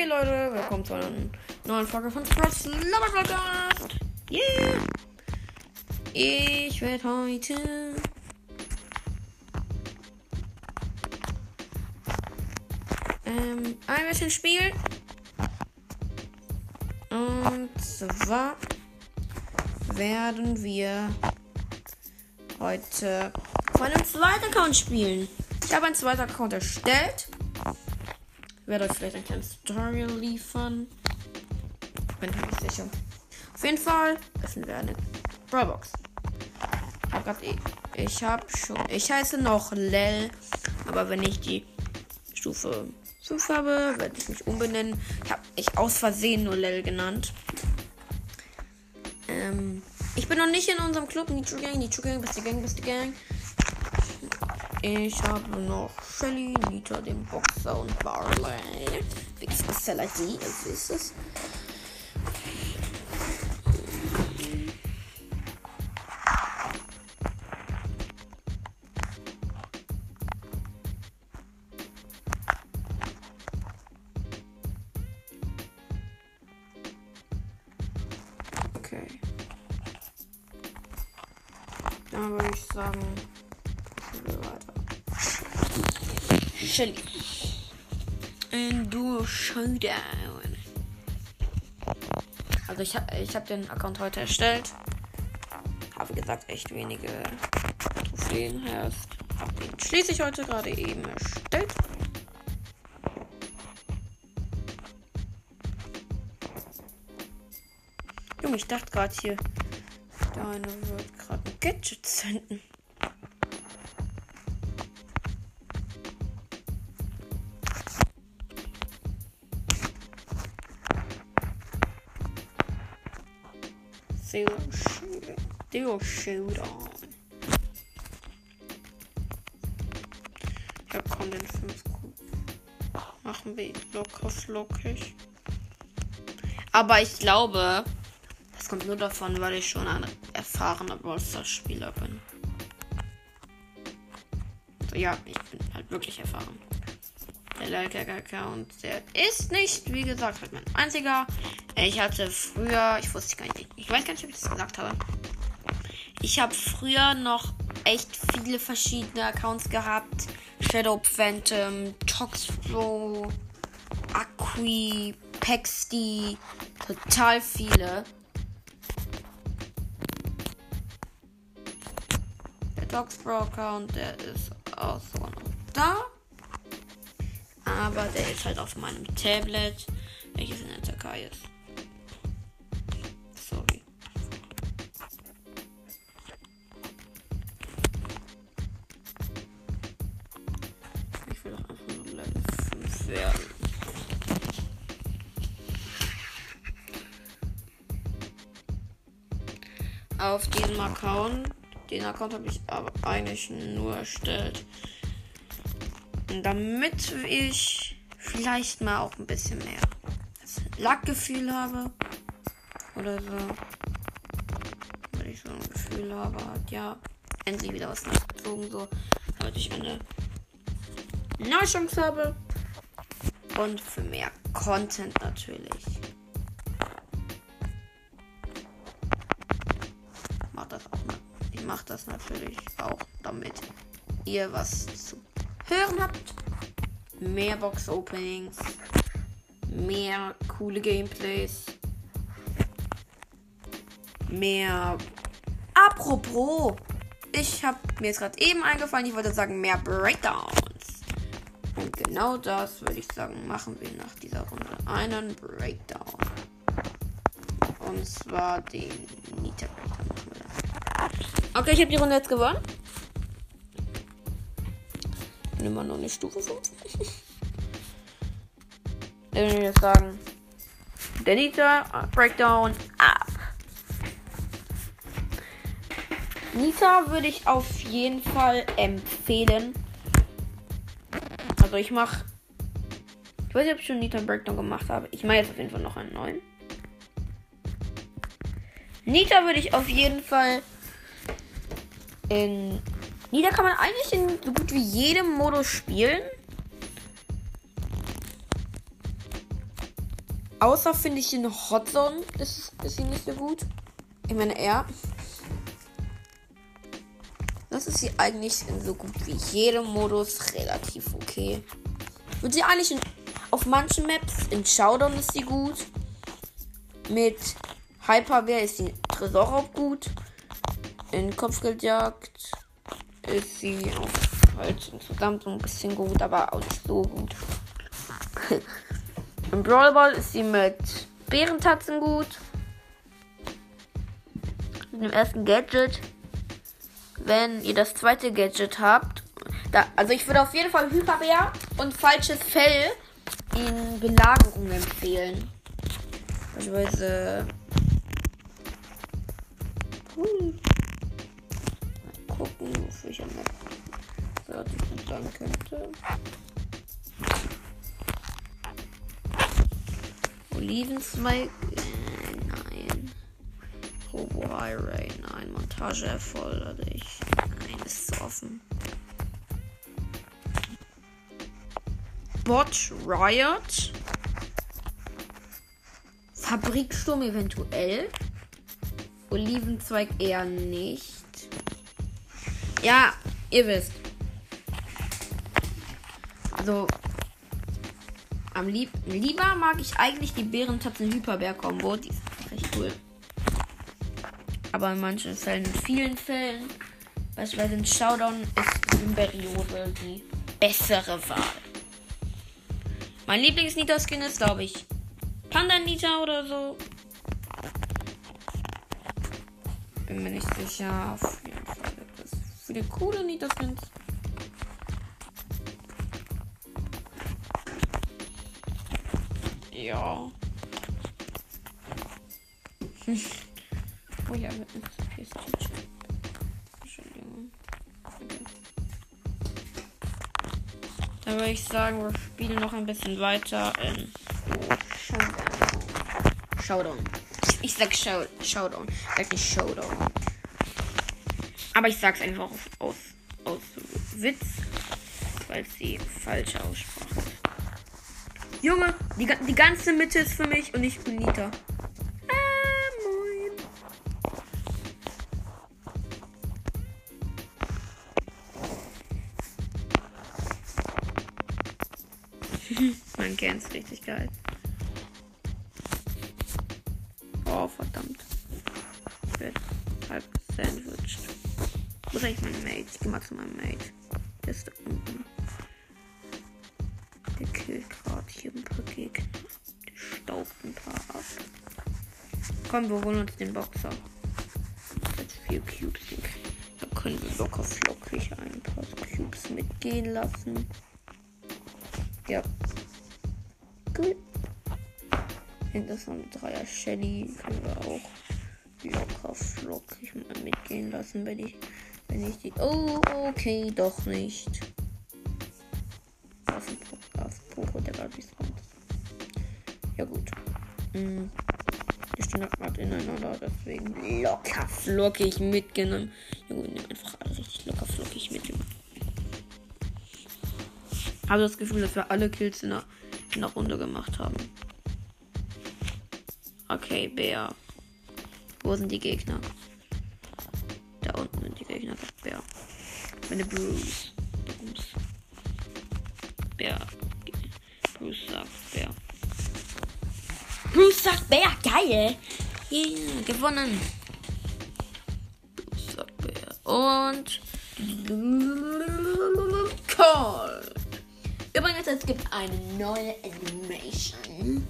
Hey Leute, willkommen zu einer neuen Folge von Sprots Lover Podcast. Yeah! Ich werde heute ähm, ein bisschen spielen. Und zwar werden wir heute auf einem zweiten Account spielen. Ich habe einen zweiten Account erstellt. Ich werde euch vielleicht ein kleines Tutorial liefern. Bin mir nicht sicher. Auf jeden Fall öffnen wir eine Brawlbox. Ich habe gerade. Ich habe schon. Ich heiße noch Lel. Aber wenn ich die Stufe 5 habe, werde ich mich umbenennen. Ich habe ich aus Versehen nur Lel genannt. Ähm, ich bin noch nicht in unserem Club. Nitro Gang, Nitro Gang, beste Gang, beste Gang. Ich habe noch Shelly, Nita, den Boxer und Barley. Big Special ID, als ist es. Shelly. Ein Duo Showdown. Also ich habe ich hab den Account heute erstellt. Habe gesagt echt wenige Trophäen erst. Hab den schließlich heute gerade eben erstellt. Junge, ich dachte gerade hier, der eine wird gerade ein Gadget senden. Zero Showdown. Zero Showdown. Ja, komm, den 5 Machen wir locker flockig. Aber ich glaube, das kommt nur davon, weil ich schon ein erfahrener Ballstar-Spieler bin. Also ja, ich bin halt wirklich erfahren. Der Like-Account, der ist nicht, wie gesagt, halt mein einziger. Ich hatte früher, ich wusste gar nicht, ich weiß gar nicht, ob ich das gesagt habe. Ich habe früher noch echt viele verschiedene Accounts gehabt. Shadow Phantom, Toxpro, Aqui, Pexty, total viele. Der Doxpro Account, der ist auch so noch da. Aber der ist halt auf meinem Tablet, welches in der Türkei ist. Account, den Account habe ich aber eigentlich nur erstellt, damit ich vielleicht mal auch ein bisschen mehr Lackgefühl habe. Oder so. Weil ich so ein Gefühl habe, hat ja endlich wieder was nachgezogen, so. Damit ich eine neue Chance habe. Und für mehr Content natürlich. Das auch. Ich mache das natürlich auch, damit ihr was zu hören habt. Mehr Box-Openings. Mehr coole Gameplays. Mehr. Apropos. Ich habe mir jetzt gerade eben eingefallen, ich wollte sagen, mehr Breakdowns. Und genau das würde ich sagen, machen wir nach dieser Runde einen Breakdown. Und zwar den Nita Breakdown. Okay, ich habe die Runde jetzt gewonnen. Bin immer noch eine Stufe 5. Dann würde ich jetzt sagen, der Breakdown ab. Nita würde ich auf jeden Fall empfehlen. Also ich mache. Ich weiß nicht, ob ich schon Nita Breakdown gemacht habe. Ich mache jetzt auf jeden Fall noch einen neuen. Nita würde ich auf jeden Fall in. Nita kann man eigentlich in so gut wie jedem Modus spielen. Außer finde ich in Hot Zone ist, ist sie nicht so gut. Ich meine, er. Das ist sie eigentlich in so gut wie jedem Modus relativ okay. Und sie eigentlich in, auf manchen Maps, in Showdown ist sie gut. Mit Hyperwehr ist sie Tresorraub gut. In Kopfgeldjagd ist sie auch halt insgesamt so ein bisschen gut, aber auch nicht so gut. Im Brawl Ball ist sie mit Bärentatzen gut. Mit dem ersten Gadget. Wenn ihr das zweite Gadget habt. Da, also ich würde auf jeden Fall Hyperbär und falsches Fell in Belagerung empfehlen. Beispielsweise. Hui. Gucken, wofür ich am relativ gut sein könnte. Olivenzweig. Äh, nein. Robo Highway. Nein. Montage erforderlich. Nein, ist zu offen. Bot Riot. Fabriksturm eventuell. Olivenzweig eher nicht. Ja, ihr wisst. Also, am lieb lieber mag ich eigentlich die Bärentatzen Hyperbär Combo. Die ist recht cool. Aber in manchen Fällen, in vielen Fällen, beispielsweise in Showdown, ist Symberiose die bessere Wahl. Mein Lieblings-Nita-Skin ist, glaube ich, Panda-Nita oder so. Bin mir nicht sicher. Viele coole Nita-Skins. Ja. oh ja, mit einem PS Entschuldigung. Dann würde ich sagen, wir spielen noch ein bisschen weiter in Showdown. Ich sag Show Showdown. Sag nicht Showdown. Aber ich sag's einfach aus, aus, aus Witz, weil sie falsche Aussprache ist. Junge, die, die ganze Mitte ist für mich und ich bin Nita. Ah. Man kennt's richtig geil. Ist da unten. Der killt gerade hier ein paar Gegner. Der staubt ein paar ab. Komm, wir holen uns den Boxer. Jetzt vier Cubes. Da können wir locker flockig ein paar Cubes mitgehen lassen. Ja. Gut. Hinter so ein Dreier Shelly können wir auch locker flockig mal mitgehen lassen, wenn ich, wenn ich die. Oh, okay, doch nicht. Was ein Popo, der gerade respawned. Ja gut. Hm. Die stehen gerade ineinander, deswegen locker flockig mitgenommen. Ja gut, nehmen einfach alle richtig locker flockig mit. Habe das Gefühl, dass wir alle Kills in der, in der Runde gemacht haben. Okay, Bär. Wo sind die Gegner? Meine Bruce. Bruce. Bär. Bruce sagt Bär. Bruce sagt Bär. Geil. Yeah, gewonnen. Bruce sagt Bär. Und. Cold. Übrigens, es gibt eine neue Animation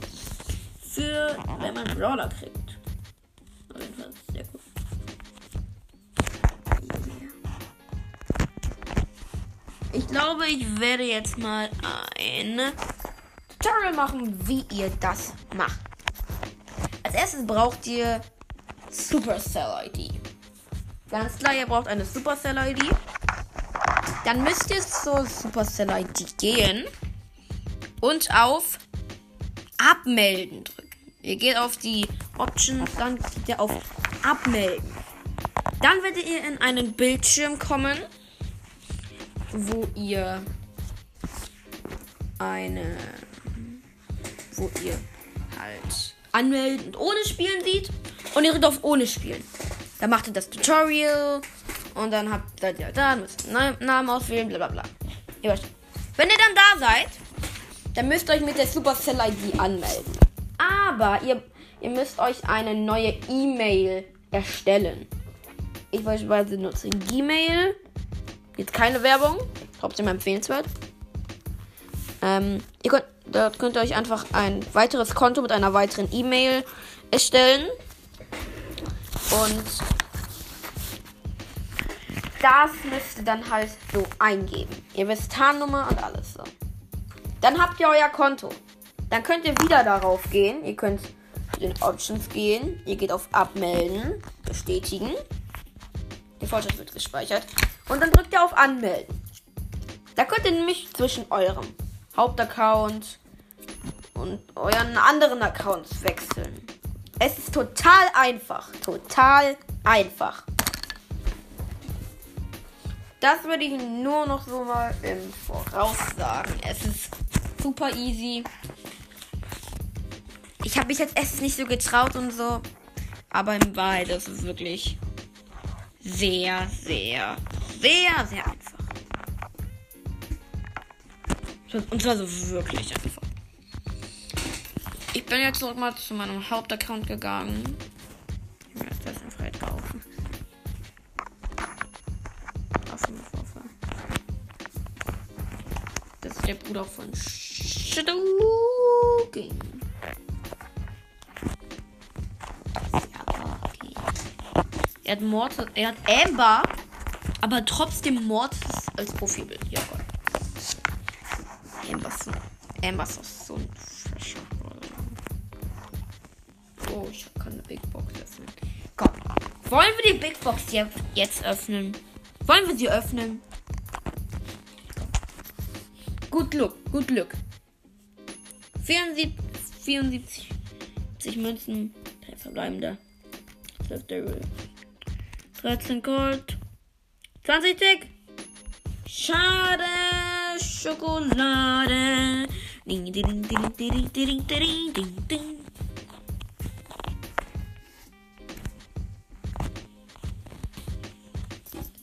für, wenn man Brawler kriegt. Glaube, ich werde jetzt mal ein Tutorial machen, wie ihr das macht. Als erstes braucht ihr Supercell ID. Ganz klar, ihr braucht eine Supercell ID. Dann müsst ihr zur Supercell ID gehen und auf Abmelden drücken. Ihr geht auf die Options, dann klickt ihr auf Abmelden. Dann werdet ihr in einen Bildschirm kommen, wo ihr eine, wo ihr halt anmelden und ohne Spielen sieht. Und ihr drückt auf ohne Spielen. Dann macht ihr das Tutorial und dann habt, seid ihr da, müsst einen Namen auswählen, bla bla bla. Wenn ihr dann da seid, dann müsst ihr euch mit der Supercell ID anmelden. Aber ihr, ihr müsst euch eine neue E-Mail erstellen. Ich beispielsweise nutze Gmail. Jetzt keine Werbung. Trotzdem empfehlenswert. Ähm, ihr könnt, da könnt ihr euch einfach ein weiteres Konto mit einer weiteren E-Mail erstellen. Und das müsst ihr dann halt so eingeben. Ihr wisst Tarnnummer und alles so. Dann habt ihr euer Konto. Dann könnt ihr wieder darauf gehen. Ihr könnt in Options gehen. Ihr geht auf Abmelden, bestätigen. Der Fortschritt wird gespeichert. Und dann drückt ihr auf Anmelden. Da könnt ihr nämlich zwischen eurem Hauptaccount und euren anderen Accounts wechseln. Es ist total einfach. Total einfach. Das würde ich nur noch so mal im Voraus sagen. Es ist super easy. Ich habe mich jetzt erst nicht so getraut und so. Aber in Wahrheit ist es wirklich sehr, sehr, sehr, sehr einfach. Und zwar so wirklich einfach. Ich bin jetzt zurück mal zu meinem Hauptaccount gegangen. Ich werde das in Freiheit kaufen. Das ist der Bruder von Shadow King. Er hat Mortis, er hat Amber, aber trotzdem Mortis als Profilbild. Ja, Gott. Amber ist so, Amber ist so ein fresher Oh, ich kann eine Big Box öffnen. Komm. Wollen wir die Big Box jetzt öffnen? Wollen wir sie öffnen? Gut Glück, gut Glück. 74, 74 Münzen, 3 verbleibende. 12 Daryl. 13 Gold. 20 Tick. Schade, Schokolade. Ding, ding, ding, ding, ding, ding, ding, ding.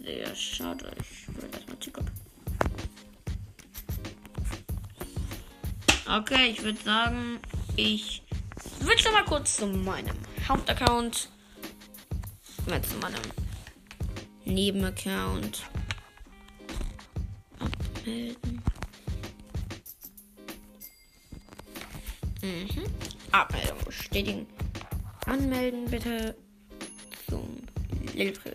Sehr schade. Ich will erstmal Ticket. Okay, ich würde sagen, ich switche mal kurz zu meinem Hauptaccount. Mal zu meinem Nebenaccount. Abmelden. Mhm. Abmeldung bestätigen. Anmelden bitte zum Lilbrill.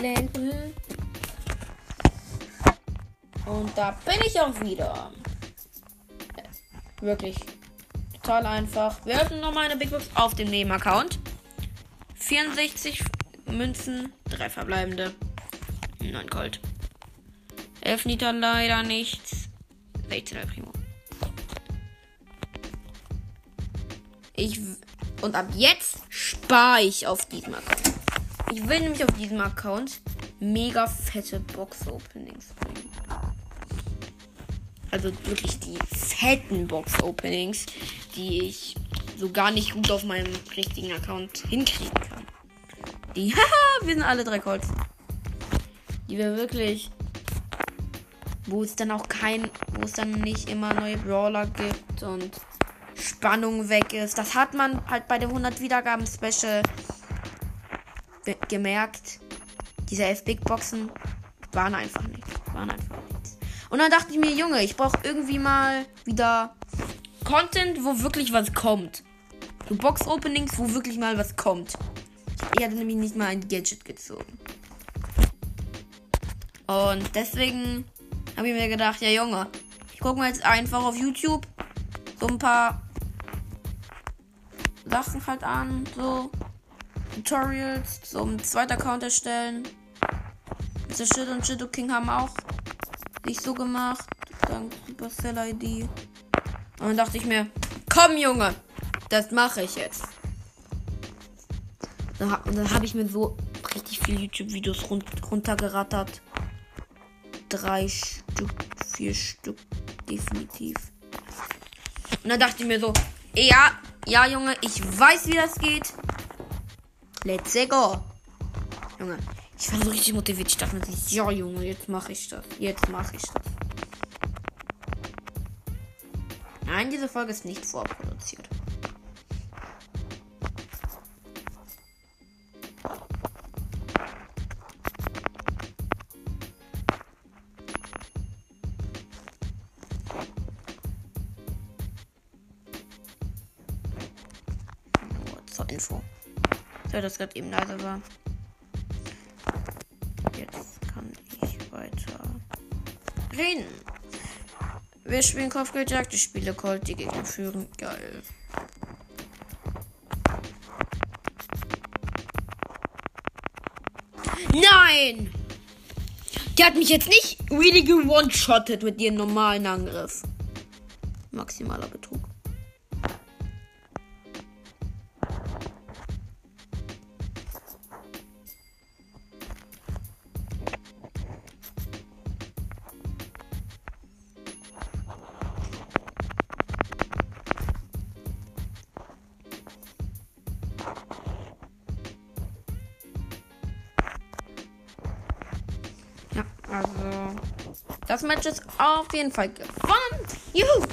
Lilbrill. Und da bin ich auch wieder. Wirklich total einfach. Wir öffnen nochmal eine Big Box auf dem Nebenaccount. 64 Münzen, 3 verbleibende. 9 Gold. 11 Liter leider nichts. 16 Primo. Ich und ab jetzt spare ich auf diesem Account. Ich will nämlich auf diesem Account mega fette Box-Openings bringen. Also wirklich die fetten Box-Openings, die ich so gar nicht gut auf meinem richtigen Account hinkriegen kann. Die, haha, wir sind alle drei Colts. Die wir wirklich, wo es dann auch kein, wo es dann nicht immer neue Brawler gibt und Spannung weg ist. Das hat man halt bei dem 100 Wiedergaben Special gemerkt. Diese 11 Big Boxen waren einfach nichts. Waren einfach nichts. Und dann dachte ich mir, Junge, ich brauche irgendwie mal wieder Content, wo wirklich was kommt. So Box-Openings, wo wirklich mal was kommt. Ich hatte nämlich nicht mal ein Gadget gezogen. Und deswegen habe ich mir gedacht, ja Junge, ich gucke mir jetzt einfach auf YouTube so ein paar Sachen halt an, so Tutorials, so ein Account erstellen. Mr. Shit und Shadow King haben auch nicht so gemacht, dank Supercell ID. Und dann dachte ich mir, komm Junge, das mache ich jetzt. Und dann habe ich mir so richtig viele YouTube-Videos run runtergerattert. Drei Stück, vier Stück, definitiv. Und dann dachte ich mir so, ja, ja, Junge, ich weiß, wie das geht. Let's go. Junge, ich war so richtig motiviert. Ich dachte mir, ja, Junge, jetzt mache ich das. Jetzt mache ich das. Nein, diese Folge ist nicht vorproduziert. So, das gerade eben leise war. Jetzt kann ich weiter reden. Wir spielen Kopfgeldjagd, ich spiele Colt, die Gegner führen. Geil. Nein! Der hat mich jetzt nicht really gewone-shottet mit ihrem normalen Angriff. Maximaler Betrug. Jeden Fall gewonnen. Juhu!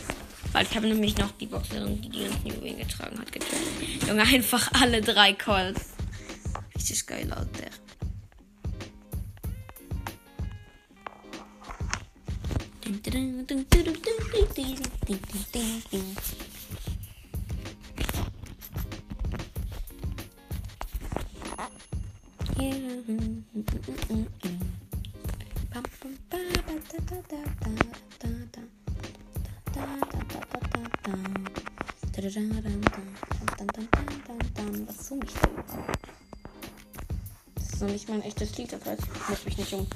Weil ich habe nämlich noch die Boxerin, die die ganzen Juwelen getragen hat, getötet. Junge, einfach alle drei Calls. Richtig geil out der. Was suche ich da überhaupt? Das ist noch nicht mein echtes Lied, das heißt, ich muss mich nicht um,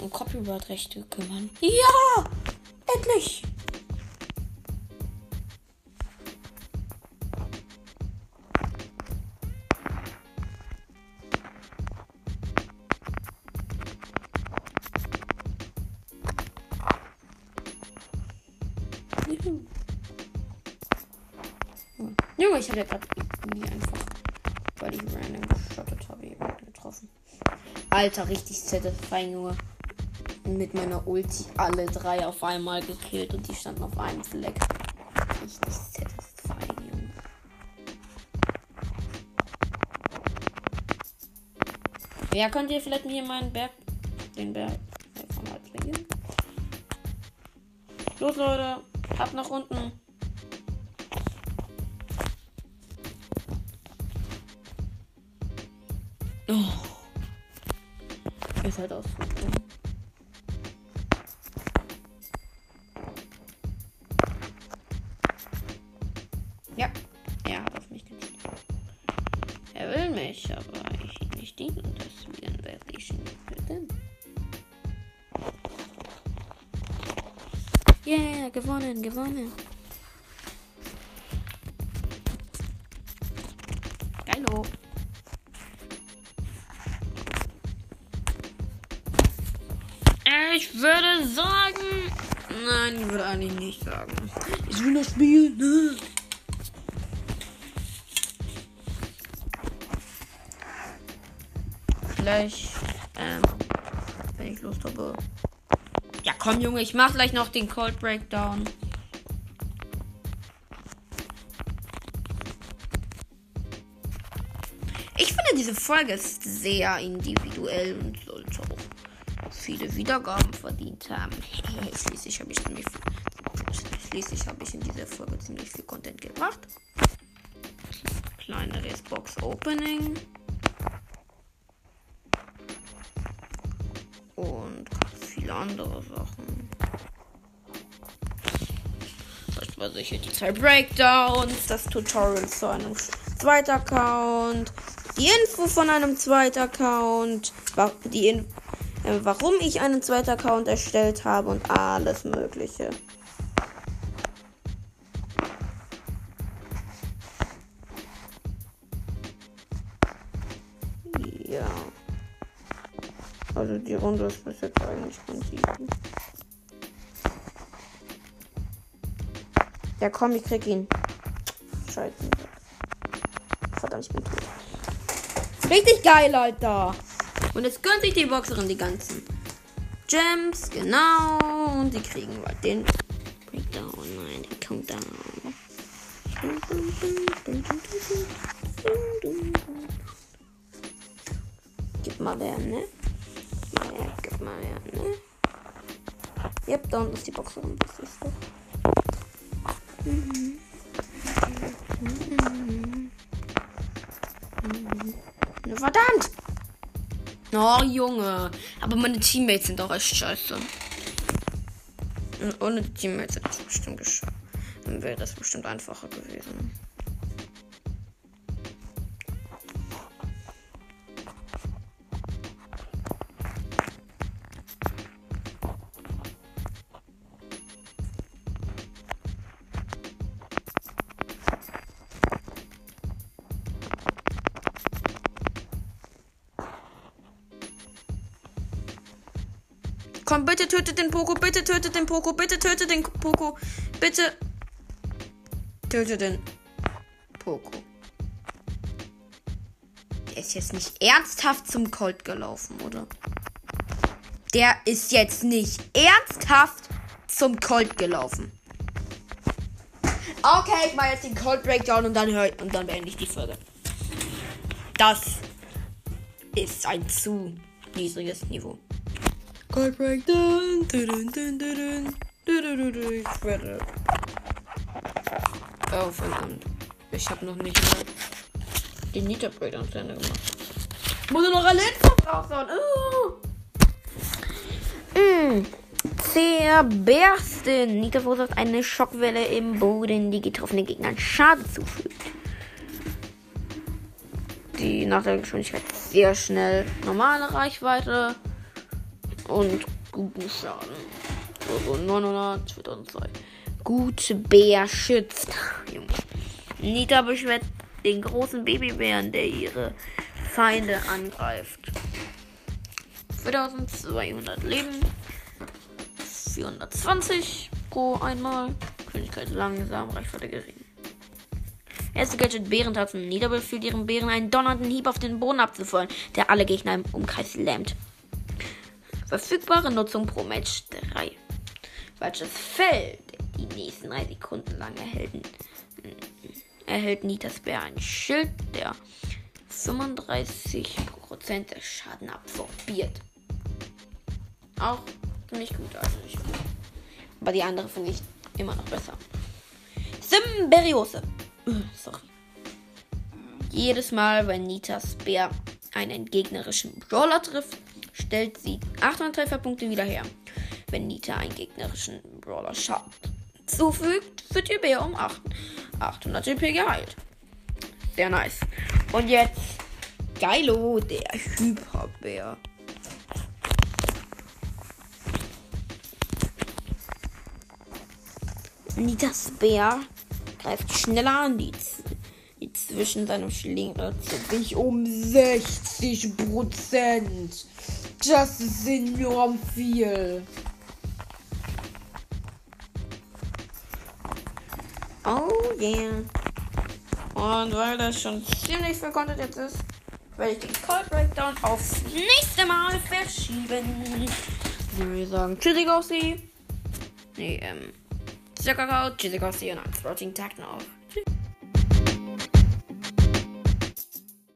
um Copyright-Rechte kümmern. Ja! Endlich! Ich ja gerade irgendwie einfach, weil ich random geschottet habe, jemanden getroffen. Alter, richtig satisfying, Junge. Mit meiner Ulti alle drei auf einmal gekillt und die standen auf einem Fleck. Richtig satisfying, Junge. Ja, könnt ihr vielleicht mir meinen Berg, den Berg von halt bringen? Los, Leute, ab nach unten. Oh. Ist halt aus. Ja, er hat auf mich gezielt. Er will mich, aber ich ihn nicht dienen und deswegen werde ich ihn töten. Yeah, gewonnen, gewonnen. Würde sagen. Nein, ich würde eigentlich nicht sagen. Ich will das Spiel. Ne? Vielleicht, ähm, wenn ich Lust habe. Ja, komm, Junge, ich mach gleich noch den Cold Breakdown. Ich finde, diese Folge ist sehr individuell und viele Wiedergaben verdient haben. Schließlich habe ich ziemlich Schließlich ich in dieser Folge ziemlich viel Content gebracht. Kleineres Box Opening. Und viele andere Sachen. Beispielsweise hier die zwei Breakdowns, das Tutorial zu einem zweiten Account, die Info von einem zweiten Account, die In äh, warum ich einen zweiten Account erstellt habe und alles Mögliche. Ja. Also die Runde ist bis jetzt eigentlich ganz easy. Ja, komm, ich krieg ihn. Scheiße. Verdammt, ich bin tot. Richtig geil, Alter. Und jetzt gönnt sich die Boxerin die ganzen Gems, genau. Und sie kriegen bald den Breakdown. Nein, den Countdown. Gib mal der, ne? Mal her, gib mal her, ne? Yep, da unten ist die Boxerin. Das ist doch. Mhm. Oh, Junge. Aber meine Teammates sind auch echt scheiße. Und ohne Teammates hätte ich es bestimmt geschafft. Dann wäre das bestimmt einfacher gewesen. Komm, bitte tötet den Poko, bitte tötet den Poko, bitte tötet den Poko, bitte tötet den Poko. Der ist jetzt nicht ernsthaft zum Colt gelaufen, oder? Der ist jetzt nicht ernsthaft zum Colt gelaufen. Okay, ich mache jetzt den Cold Breakdown und dann höre und dann beende ich die Folge. Das ist ein zu niedriges Niveau. Breakdown. Dun, dun, dun, ich werde. Oh, verdammt. Ich habe noch nicht mal den Breakdown zu Ende gemacht. Muss noch alle Infos raushauen. Uh. Mm. Zerbersten. Nita verursacht eine Schockwelle im Boden, die getroffenen Gegnern Schaden zufügt. Die Nachteilgeschwindigkeit sehr schnell. Normale Reichweite und guten Schaden. Also 900, 2002. Gut Bär schützt. Nita beschwert den großen Babybären, der ihre Feinde angreift. 4200 Leben. 420 pro einmal. Geschwindigkeit langsam, Reichweite gering. Erste Gadget Bärentatzen. Nita befiehlt ihren Bären einen donnernden Hieb auf den Boden abzufeuern, der alle Gegner im Umkreis lähmt. Verfügbare Nutzung pro Match 3. Falsches Feld. Die nächsten 3 Sekunden lang erhalten, erhält Nitas Bär ein Schild, der 35% der Schaden absorbiert. Auch nicht gut, also nicht gut. Aber die andere finde ich immer noch besser. Symberiose. Sorry. Jedes Mal, wenn Nitas Bär einen gegnerischen Brawler trifft, stellt sie 800 Trefferpunkte wieder her. Wenn Nita einen gegnerischen Brawler Schaden zufügt, wird ihr Bär um 8, 800 GP geheilt. Sehr nice. Und jetzt Geilo, der Hyperbär. Nitas Bär greift schneller an die, die zwischen seinem Schlinge sich um 60 Prozent. Das ist enorm viel. Oh yeah. Und weil das schon ziemlich viel Content jetzt ist, werde ich den Cold Breakdown aufs nächste Mal verschieben. Würde ich sagen, tschüssi Gossi. Nee, ähm, Zuckerkraut, tschüssi Gossi und einen Floating Tag noch.